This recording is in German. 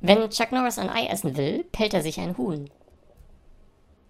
Wenn Chuck Norris ein Ei essen will, pellt er sich ein Huhn.